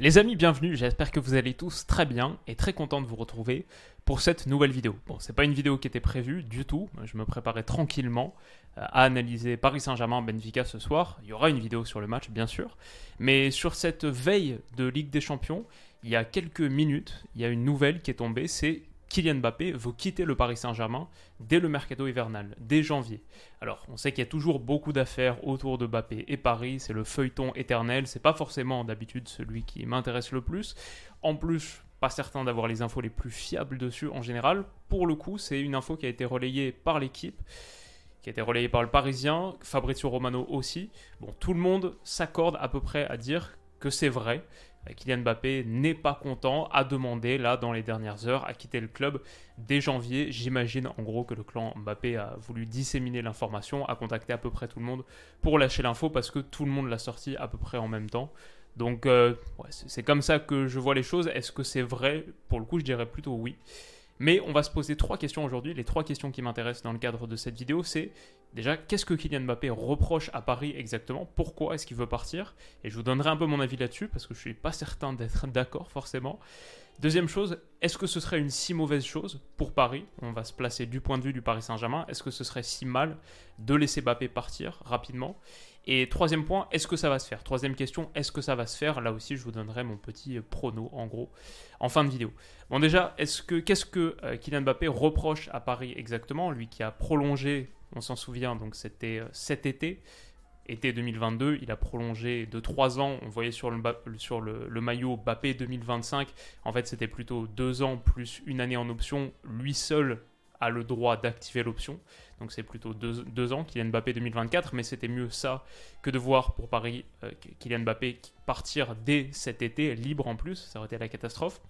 Les amis, bienvenue, j'espère que vous allez tous très bien et très content de vous retrouver pour cette nouvelle vidéo. Bon, c'est pas une vidéo qui était prévue du tout, je me préparais tranquillement euh, à analyser Paris Saint-Germain-Benfica ce soir. Il y aura une vidéo sur le match, bien sûr. Mais sur cette veille de Ligue des Champions, il y a quelques minutes, il y a une nouvelle qui est tombée, c'est Kylian Mbappé veut quitter le Paris Saint-Germain dès le mercato hivernal, dès janvier. Alors, on sait qu'il y a toujours beaucoup d'affaires autour de Mbappé et Paris, c'est le feuilleton éternel, c'est pas forcément d'habitude celui qui m'intéresse le plus. En plus, pas certain d'avoir les infos les plus fiables dessus en général. Pour le coup, c'est une info qui a été relayée par l'équipe, qui a été relayée par le Parisien, Fabrizio Romano aussi. Bon, tout le monde s'accorde à peu près à dire que c'est vrai. Kylian Mbappé n'est pas content, a demandé là dans les dernières heures à quitter le club dès janvier. J'imagine en gros que le clan Mbappé a voulu disséminer l'information, a contacté à peu près tout le monde pour lâcher l'info parce que tout le monde l'a sorti à peu près en même temps. Donc euh, c'est comme ça que je vois les choses. Est-ce que c'est vrai? Pour le coup, je dirais plutôt oui. Mais on va se poser trois questions aujourd'hui. Les trois questions qui m'intéressent dans le cadre de cette vidéo, c'est déjà qu'est-ce que Kylian Mbappé reproche à Paris exactement? Pourquoi est-ce qu'il veut partir? Et je vous donnerai un peu mon avis là-dessus parce que je suis pas certain d'être d'accord forcément. Deuxième chose, est-ce que ce serait une si mauvaise chose pour Paris? On va se placer du point de vue du Paris Saint-Germain. Est-ce que ce serait si mal de laisser Mbappé partir rapidement? Et troisième point, est-ce que ça va se faire? Troisième question, est-ce que ça va se faire? Là aussi, je vous donnerai mon petit prono en gros en fin de vidéo. Bon déjà, est-ce que qu'est-ce que euh, Kylian Mbappé reproche à Paris exactement? Lui qui a prolongé, on s'en souvient, donc c'était euh, cet été été 2022, il a prolongé de 3 ans. On voyait sur le maillot Bappé 2025. En fait, c'était plutôt 2 ans plus une année en option. Lui seul a le droit d'activer l'option. Donc c'est plutôt 2 ans, Kylian Mbappé 2024. Mais c'était mieux ça que de voir pour Paris euh, Kylian Mbappé partir dès cet été, libre en plus. Ça aurait été la catastrophe.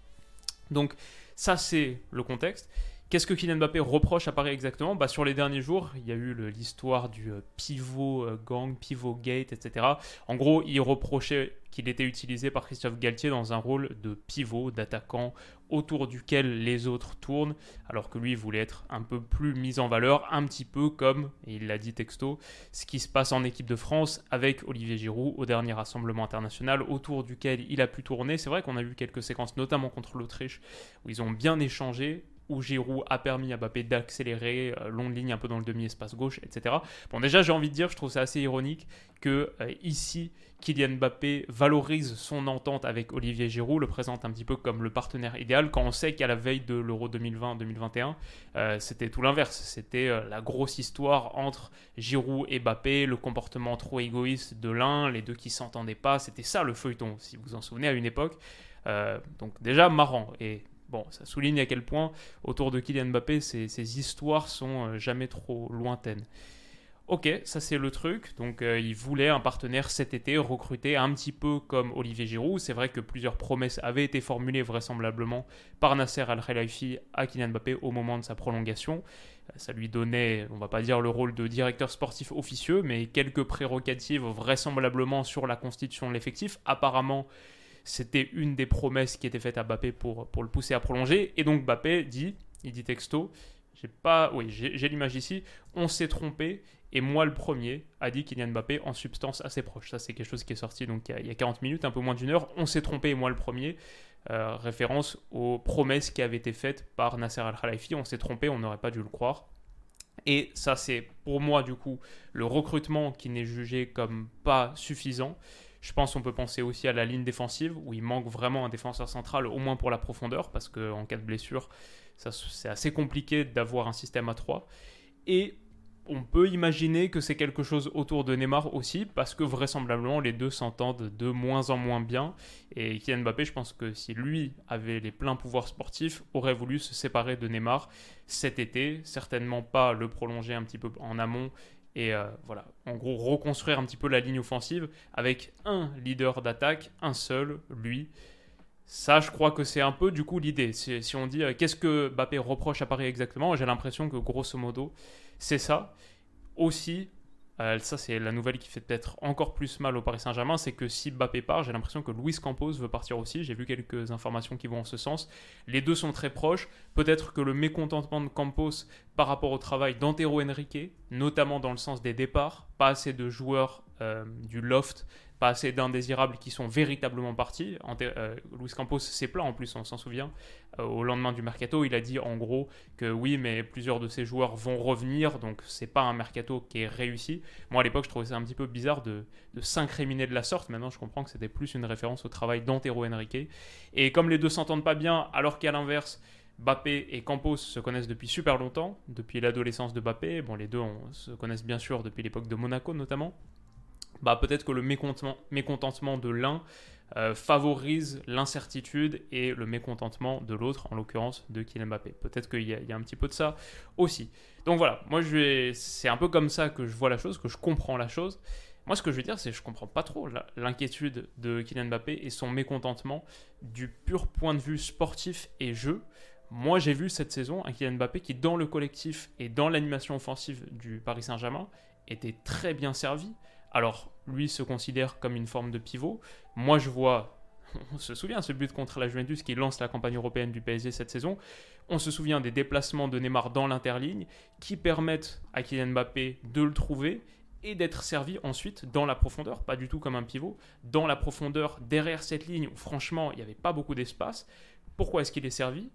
Donc ça, c'est le contexte. Qu'est-ce que Kylian Mbappé reproche à Paris exactement bah, Sur les derniers jours, il y a eu l'histoire du euh, pivot euh, gang, pivot gate, etc. En gros, il reprochait qu'il était utilisé par Christophe Galtier dans un rôle de pivot, d'attaquant, autour duquel les autres tournent, alors que lui voulait être un peu plus mis en valeur, un petit peu comme, et il l'a dit texto, ce qui se passe en équipe de France avec Olivier Giroud au dernier rassemblement international, autour duquel il a pu tourner. C'est vrai qu'on a vu quelques séquences, notamment contre l'Autriche, où ils ont bien échangé, où Giroud a permis à Mbappé d'accélérer, euh, longue ligne un peu dans le demi-espace gauche, etc. Bon, déjà, j'ai envie de dire, je trouve ça assez ironique que euh, ici, Kylian Mbappé valorise son entente avec Olivier Giroud, le présente un petit peu comme le partenaire idéal, quand on sait qu'à la veille de l'Euro 2020-2021, euh, c'était tout l'inverse. C'était la grosse histoire entre Giroud et Mbappé, le comportement trop égoïste de l'un, les deux qui s'entendaient pas. C'était ça le feuilleton, si vous vous en souvenez, à une époque. Donc déjà marrant. Et Bon, ça souligne à quel point autour de Kylian Mbappé, ces, histoires sont euh, jamais trop lointaines. Ok, ça c'est le truc. Donc euh, il voulait un partenaire cet été recruté un petit peu comme Olivier Giroud. C'est vrai que plusieurs promesses avaient été formulées vraisemblablement par Nasser Al-Khelaifi à Kylian Mbappé au moment de sa prolongation. Euh, Ça lui donnait, on va pas dire le rôle de directeur sportif officieux, mais quelques prérogatives vraisemblablement sur la constitution de l'effectif. Apparemment, c'était une des promesses qui était faite à Mbappé pour, le pousser à prolonger. Et donc Mbappé dit, il dit texto, j'ai pas, oui, j'ai l'image ici, on s'est trompé. Et moi, le premier, a dit Kylian Mbappé en substance assez proche. Ça, c'est quelque chose qui est sorti donc il y a, il y a 40 minutes, un peu moins d'une heure. On s'est trompé, et moi, le premier. Euh, référence aux promesses qui avaient été faites par Nasser Al-Khelaifi. On s'est trompé, on n'aurait pas dû le croire. Et ça, c'est pour moi, du coup, le recrutement qui n'est jugé comme pas suffisant. Je pense qu'on peut penser aussi à la ligne défensive, où il manque vraiment un défenseur central, au moins pour la profondeur, parce qu'en cas de blessure, c'est assez compliqué d'avoir un système à 3. Et on peut imaginer que c'est quelque chose autour de Neymar aussi, parce que vraisemblablement les deux s'entendent de moins en moins bien. Et Kylian Mbappé, je pense que si lui avait les pleins pouvoirs sportifs, aurait voulu se séparer de Neymar cet été, certainement pas le prolonger un petit peu en amont Et euh, voilà, en gros, reconstruire un petit peu la ligne offensive avec un leader d'attaque, un seul, lui. Ça, je crois que c'est un peu du coup l'idée. Si, on dit euh, qu'est-ce que Mbappé reproche à Paris exactement, j'ai l'impression que grosso modo, c'est ça. Aussi, euh, ça, c'est la nouvelle qui fait peut-être encore plus mal au Paris Saint-Germain, c'est que si Mbappé part, j'ai l'impression que Luis Campos veut partir aussi. J'ai vu quelques informations qui vont en ce sens. Les deux sont très proches. Peut-être que le mécontentement de Campos par rapport au travail d'Antero Henrique, notamment dans le sens des départs, pas assez de joueurs euh, du loft pas assez d'indésirables qui sont véritablement partis. Euh, Luis Campos s'est plaint en plus, on s'en souvient. Euh, au lendemain du mercato, il a dit en gros que oui, mais plusieurs de ces joueurs vont revenir, donc c'est pas un mercato qui est réussi. Moi à l'époque, je trouvais ça un petit peu bizarre de, s'incriminer de la sorte. Maintenant, je comprends que c'était plus une référence au travail d'Antero Henrique. Et comme les deux s'entendent pas bien, alors qu'à l'inverse, Bappé et Campos se connaissent depuis super longtemps, depuis l'adolescence de Bappé. Bon, les deux se connaissent bien sûr depuis l'époque de Monaco notamment bah, peut-être que le mécontentement, de l'un euh, favorise l'incertitude et le mécontentement de l'autre, en l'occurrence de Kylian Mbappé. Peut-être qu'il y, a un petit peu de ça aussi. Donc voilà, moi c'est un peu comme ça que je vois la chose, que je comprends la chose. Moi, ce que je veux dire, c'est que je comprends pas trop l'inquiétude de Kylian Mbappé et son mécontentement du pur point de vue sportif et jeu. Moi, j'ai vu cette saison un Kylian Mbappé qui, dans le collectif et dans l'animation offensive du Paris Saint-Germain, était très bien servi. Alors, lui se considère comme une forme de pivot. Moi, je vois, on se souvient ce but contre la Juventus qui lance la campagne européenne du PSG cette saison. On se souvient des déplacements de Neymar dans l'interligne qui permettent à Kylian Mbappé de le trouver et d'être servi ensuite dans la profondeur, pas du tout comme un pivot, dans la profondeur derrière cette ligne où franchement il n'y avait pas beaucoup d'espace. Pourquoi est-ce qu'il est servi?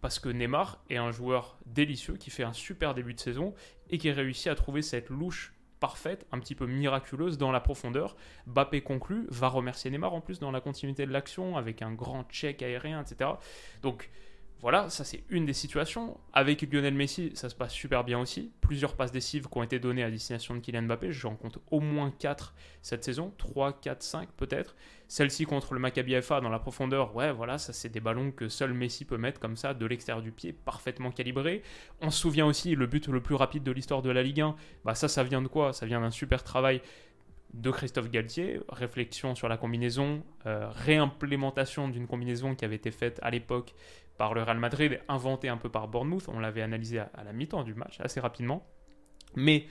Parce que Neymar est un joueur délicieux qui fait un super début de saison et qui réussit à trouver cette louche parfaite, un petit peu miraculeuse dans la profondeur. Bappé conclut, va remercier Neymar en plus dans la continuité de l'action avec un grand check aérien, etc. Donc voilà, ça c'est une des situations. Avec Lionel Messi, ça se passe super bien aussi. Plusieurs passes décisives qui ont été données à destination de Kylian Mbappé. J'en compte au moins 4 cette saison. 3, 4, 5 peut-être. Celle-ci contre le Maccabi FA dans la profondeur, ouais, voilà, ça c'est des ballons que seul Messi peut mettre comme ça de l'extérieur du pied, parfaitement calibré. On se souvient aussi, le but le plus rapide de l'histoire de la Ligue 1, bah ça, ça vient de quoi? Ça vient d'un super travail de Christophe Galtier, réflexion sur la combinaison, euh, réimplémentation d'une combinaison qui avait été faite à l'époque par le Real Madrid, inventé un peu par Bournemouth. On l'avait analysé à, la mi-temps du match assez rapidement. Mais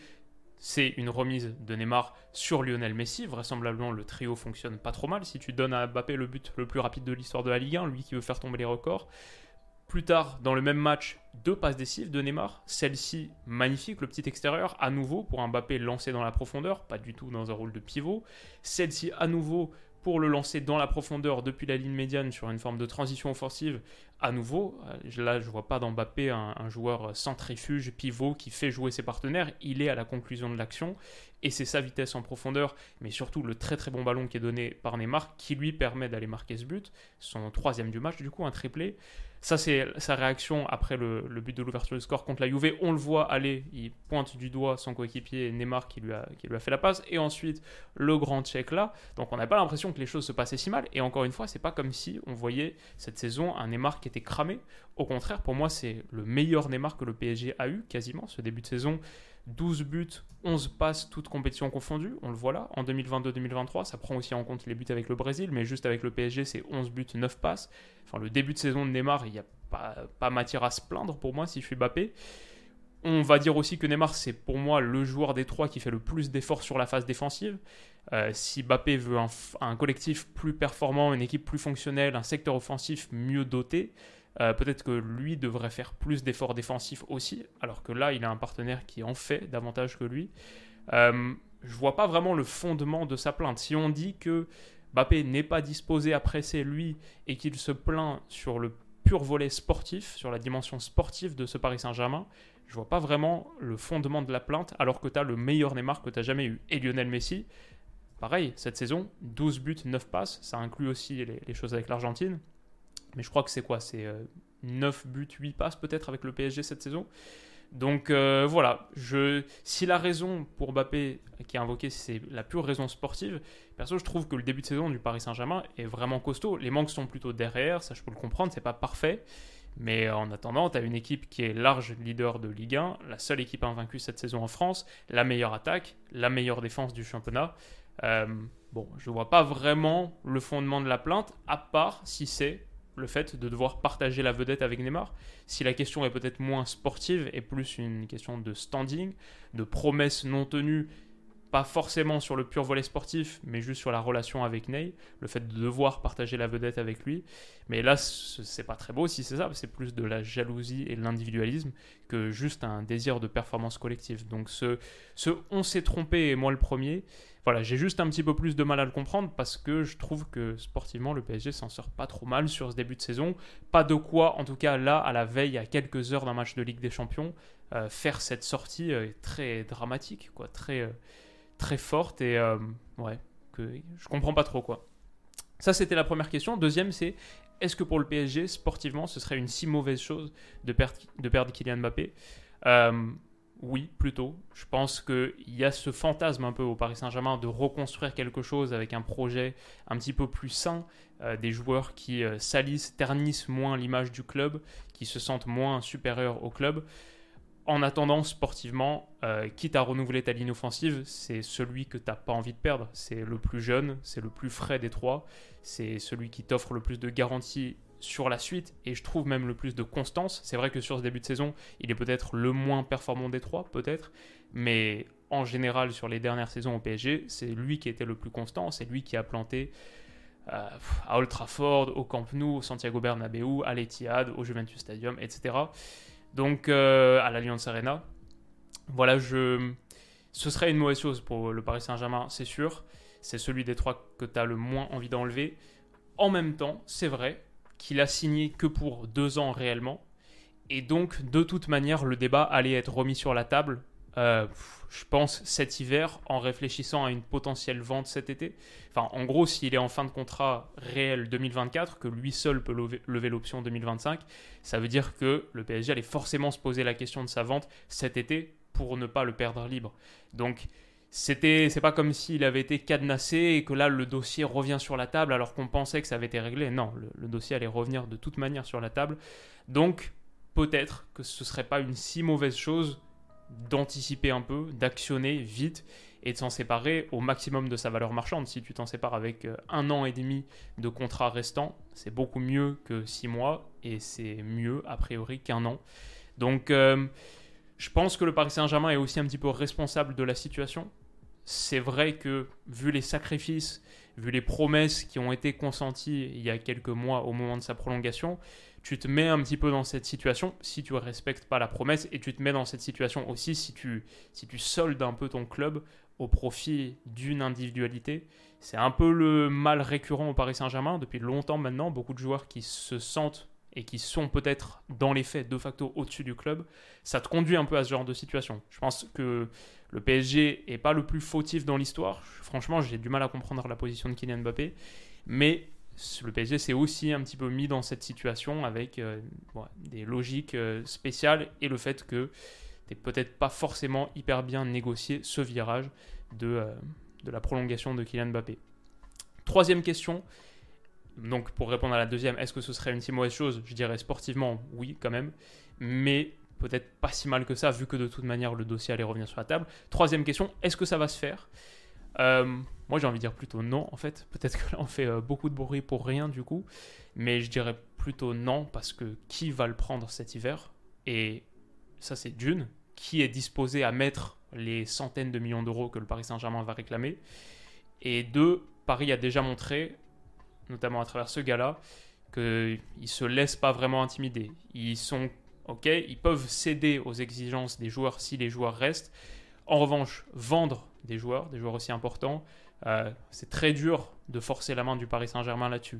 c'est une remise de Neymar sur Lionel Messi. Vraisemblablement, le trio fonctionne pas trop mal. Si tu donnes à Mbappé le but le plus rapide de l'histoire de la Ligue 1, lui qui veut faire tomber les records. Plus tard, dans le même match, deux passes décisives de Neymar. Celle-ci, magnifique, le petit extérieur, à nouveau pour un Mbappé lancé dans la profondeur, pas du tout dans un rôle de pivot. Celle-ci, à nouveau, pour le lancer dans la profondeur depuis la ligne médiane sur une forme de transition offensive, à nouveau, euh, là je vois pas dans Mbappé un, joueur centrifuge, pivot qui fait jouer ses partenaires, il est à la conclusion de l'action et c'est sa vitesse en profondeur, mais surtout le très très bon ballon qui est donné par Neymar qui lui permet d'aller marquer ce but, son troisième du match du coup, un triplé. Ça, c'est sa réaction après le, but de l'ouverture du score contre la Juve. On le voit aller, il pointe du doigt son coéquipier Neymar qui lui, a, qui lui a fait la passe. Et ensuite, le grand check là. Donc, on n'a pas l'impression que les choses se passaient si mal. Et encore une fois, c'est pas comme si on voyait cette saison un Neymar qui était cramé. Au contraire, pour moi, c'est le meilleur Neymar que le PSG a eu quasiment ce début de saison. 12 buts, 11 passes, toutes compétitions confondues. On le voit là. En 2022-2023, ça prend aussi en compte les buts avec le Brésil, mais juste avec le PSG, c'est 11 buts, 9 passes. Enfin, le début de saison de Neymar, il n'y a pas, pas, matière à se plaindre pour moi si je suis Bappé. On va dire aussi que Neymar, c'est pour moi le joueur des trois qui fait le plus d'efforts sur la phase défensive. Euh, si Bappé veut un, collectif plus performant, une équipe plus fonctionnelle, un secteur offensif mieux doté, euh, peut-être que lui devrait faire plus d'efforts défensifs aussi, alors que là, il a un partenaire qui en fait davantage que lui. Euh, je vois pas vraiment le fondement de sa plainte. Si on dit que Mbappé n'est pas disposé à presser lui et qu'il se plaint sur le pur volet sportif, sur la dimension sportive de ce Paris Saint-Germain, je vois pas vraiment le fondement de la plainte alors que tu as le meilleur Neymar que tu jamais eu. Et Lionel Messi, pareil, cette saison, 12 buts, 9 passes, ça inclut aussi les choses avec l'Argentine. Mais je crois que c'est quoi? C'est 9 euh, buts, 8 passes peut-être avec le PSG cette saison. Donc euh, voilà, je, si la raison pour Mbappé qui est invoquée, c'est la pure raison sportive, perso, je trouve que le début de saison du Paris Saint-Germain est vraiment costaud. Les manques sont plutôt derrière, ça je peux le comprendre, c'est pas parfait. Mais en attendant, tu as une équipe qui est large leader de Ligue 1, la seule équipe invaincue cette saison en France, la meilleure attaque, la meilleure défense du championnat. Euh, bon, je vois pas vraiment le fondement de la plainte, à part si c'est le fait de devoir partager la vedette avec Neymar. Si la question est peut-être moins sportive et plus une question de standing, de promesses non tenues pas forcément sur le pur volet sportif, mais juste sur la relation avec Ney, le fait de devoir partager la vedette avec lui. Mais là, c'est pas très beau si c'est ça, c'est plus de la jalousie et de l'individualisme que juste un désir de performance collective. Donc ce, on s'est trompé et moi le premier, voilà, j'ai juste un petit peu plus de mal à le comprendre parce que je trouve que sportivement le PSG s'en sort pas trop mal sur ce début de saison. Pas de quoi, en tout cas là, à la veille, à quelques heures d'un match de Ligue des Champions, euh, faire cette sortie euh, très dramatique, quoi, très... Euh, très forte et euh, ouais, que je comprends pas trop quoi. Ça, c'était la première question. Deuxième, c'est est-ce que pour le PSG, sportivement, ce serait une si mauvaise chose de, perdre, de perdre Kylian Mbappé? Euh, Oui, plutôt. Je pense qu'il y a ce fantasme un peu au Paris Saint-Germain de reconstruire quelque chose avec un projet un petit peu plus sain, euh, des joueurs qui salissent, ternissent moins l'image du club, qui se sentent moins supérieurs au club en attendant, sportivement, euh, quitte à renouveler ta ligne offensive, c'est celui que tu n'as pas envie de perdre. C'est le plus jeune, c'est le plus frais des trois, c'est celui qui t'offre le plus de garanties sur la suite et je trouve même le plus de constance. C'est vrai que sur ce début de saison, il est peut-être le moins performant des trois, peut-être, mais en général, sur les dernières saisons au PSG, c'est lui qui était le plus constant, c'est lui qui a planté euh, à Old Trafford, au Camp Nou, au Santiago Bernabéu, à l'Etihad, au Juventus Stadium, etc. Donc, euh, à l'Alliance Arena. Voilà, je... ce serait une mauvaise chose pour le Paris Saint-Germain, c'est sûr. C'est celui des trois que tu as le moins envie d'enlever. En même temps, c'est vrai qu'il a signé que pour deux ans réellement. Et donc, de toute manière, le débat allait être remis sur la table euh, je pense cet hiver en réfléchissant à une potentielle vente cet été. Enfin, en gros, s'il est en fin de contrat réel 2024, que lui seul peut lever, l'option 2025, ça veut dire que le PSG allait forcément se poser la question de sa vente cet été pour ne pas le perdre libre. Donc, c'était, c'est pas comme s'il avait été cadenassé et que là le dossier revient sur la table alors qu'on pensait que ça avait été réglé. Non, le, le dossier allait revenir de toute manière sur la table. Donc, peut-être que ce serait pas une si mauvaise chose d'anticiper un peu, d'actionner vite et de s'en séparer au maximum de sa valeur marchande. Si tu t'en sépares avec euh, un an et demi de contrat restant, c'est beaucoup mieux que six mois et c'est mieux a priori qu'un an. Donc euh, je pense que le Paris Saint-Germain est aussi un petit peu responsable de la situation. C'est vrai que vu les sacrifices, vu les promesses qui ont été consenties il y a quelques mois au moment de sa prolongation, tu te mets un petit peu dans cette situation si tu respectes pas la promesse et tu te mets dans cette situation aussi si tu, si tu soldes un peu ton club au profit d'une individualité. C'est un peu le mal récurrent au Paris Saint-Germain depuis longtemps maintenant. Beaucoup de joueurs qui se sentent et qui sont peut-être dans les faits de facto au-dessus du club, ça te conduit un peu à ce genre de situation. Je pense que le PSG est pas le plus fautif dans l'histoire. Franchement, j'ai du mal à comprendre la position de Kylian Mbappé, mais le PSG s'est aussi un petit peu mis dans cette situation avec euh, des logiques euh, spéciales et le fait que tu peut-être pas forcément hyper bien négocié ce virage de, euh, de la prolongation de Kylian Mbappé. Troisième question, donc pour répondre à la deuxième, est-ce que ce serait une si mauvaise chose? Je dirais sportivement oui quand même, mais peut-être pas si mal que ça vu que de toute manière le dossier allait revenir sur la table. Troisième question, est-ce que ça va se faire? Moi, j'ai envie de dire plutôt non, en fait. Peut-être que là, on fait euh, beaucoup de bruit pour rien, du coup. Mais je dirais plutôt non, parce que qui va le prendre cet hiver? Et ça, c'est d'une. Qui est disposé à mettre les centaines de millions d'euros que le Paris Saint-Germain va réclamer Et deux, Paris a déjà montré, notamment à travers ce gars-là, qu'ils ne se laissent pas vraiment intimider. Ils sont OK, ils peuvent céder aux exigences des joueurs si les joueurs restent. En revanche, vendre des joueurs, des joueurs aussi importants. Euh, c'est très dur de forcer la main du Paris Saint-Germain là-dessus.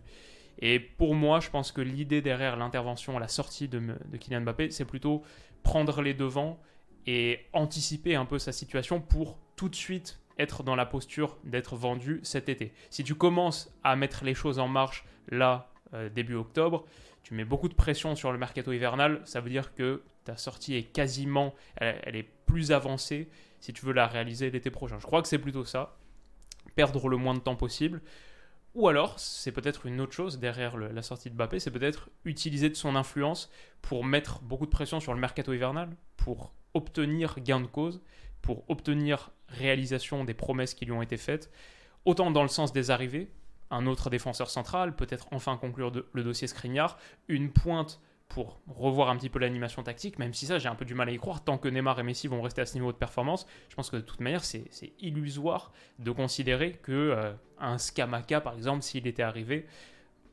Et pour moi, je pense que l'idée derrière l'intervention à la sortie de, Kylian Mbappé, c'est plutôt prendre les devants et anticiper un peu sa situation pour tout de suite être dans la posture d'être vendu cet été. Si tu commences à mettre les choses en marche là, euh, début octobre, tu mets beaucoup de pression sur le mercato hivernal, ça veut dire que ta sortie est quasiment, elle est plus avancée si tu veux la réaliser l'été prochain. Je crois que c'est plutôt ça. Perdre le moins de temps possible. Ou alors, c'est peut-être une autre chose derrière la sortie de Mbappé, c'est peut-être utiliser de son influence pour mettre beaucoup de pression sur le mercato hivernal, pour obtenir gain de cause, pour obtenir réalisation des promesses qui lui ont été faites, autant dans le sens des arrivées, un autre défenseur central, peut-être enfin conclure le dossier Skriniar, une pointe pour revoir un petit peu l'animation tactique, même si ça j'ai un peu du mal à y croire, tant que Neymar et Messi vont rester à ce niveau de performance, je pense que de toute manière c'est illusoire de considérer que euh, un Skamaka par exemple, s'il était arrivé,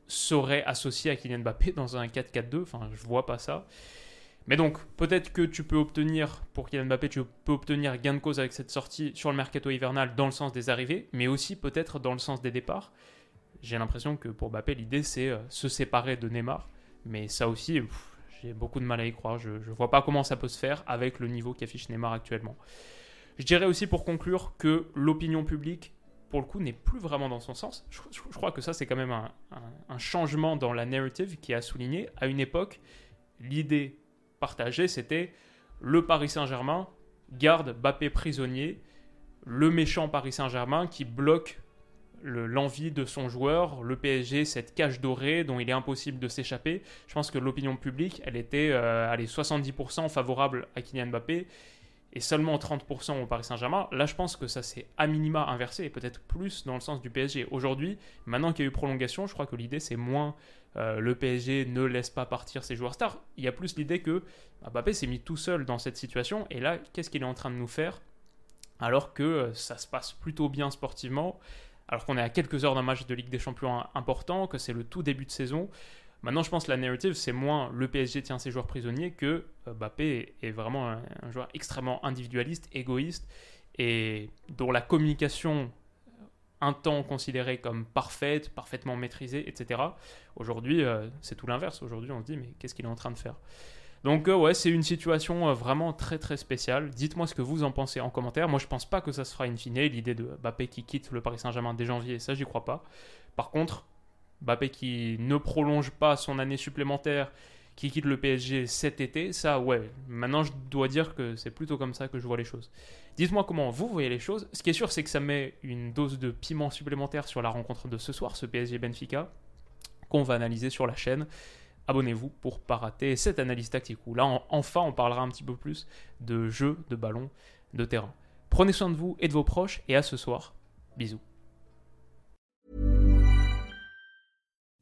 serait associé à Kylian Mbappé dans un 4-4-2, enfin je vois pas ça. Mais donc, peut-être que tu peux obtenir, pour Kylian Mbappé, tu peux obtenir gain de cause avec cette sortie sur le mercato hivernal dans le sens des arrivées, mais aussi peut-être dans le sens des départs. J'ai l'impression que pour Mbappé, l'idée c'est euh, se séparer de Neymar mais ça aussi, j'ai beaucoup de mal à y croire. Je ne vois pas comment ça peut se faire avec le niveau qu'affiche Neymar actuellement. Je dirais aussi pour conclure que l'opinion publique, pour le coup, n'est plus vraiment dans son sens. Je, crois que ça, c'est quand même un, changement dans la narrative qui a souligné. À une époque, l'idée partagée, c'était le Paris Saint-Germain garde Bappé prisonnier, le méchant Paris Saint-Germain qui bloque l'envie de son joueur, le PSG, cette cage dorée dont il est impossible de s'échapper. Je pense que l'opinion publique, elle était euh, allez, 70% favorable à Kylian Mbappé et seulement 30% au Paris Saint-Germain. Là, je pense que ça s'est à minima inversé et peut-être plus dans le sens du PSG. Aujourd'hui, maintenant qu'il y a eu prolongation, je crois que l'idée c'est moins euh, le PSG ne laisse pas partir ses joueurs stars. Il y a plus l'idée que Mbappé s'est mis tout seul dans cette situation et là, qu'est-ce qu'il est en train de nous faire alors que euh, ça se passe plutôt bien sportivement alors qu'on est à quelques heures d'un match de Ligue des Champions important, que c'est le tout début de saison. Maintenant, je pense que la narrative, c'est moins le PSG tient ses joueurs prisonniers que euh, Mbappé est vraiment un, joueur extrêmement individualiste, égoïste, et dont la communication, un temps considérée comme parfaite, parfaitement maîtrisée, etc. Aujourd'hui, euh, c'est tout l'inverse. Aujourd'hui, on se dit, mais qu'est-ce qu'il est en train de faire? Donc euh, ouais, c'est une situation euh, vraiment très très spéciale. Dites-moi ce que vous en pensez en commentaire. Moi je pense pas que ça se fera in fine. L'idée de Mbappé qui quitte le Paris Saint-Germain dès janvier, ça j'y crois pas. Par contre, Mbappé qui ne prolonge pas son année supplémentaire, qui quitte le PSG cet été, ça ouais. Maintenant je dois dire que c'est plutôt comme ça que je vois les choses. Dites-moi comment vous voyez les choses. Ce qui est sûr c'est que ça met une dose de piment supplémentaire sur la rencontre de ce soir, ce PSG Benfica, qu'on va analyser sur la chaîne abonnez-vous pour pas rater cette analyse tactique où là enfin on parlera un petit peu plus de jeu de ballon de terrain. Prenez soin de vous et de vos proches et à ce soir. Bisous.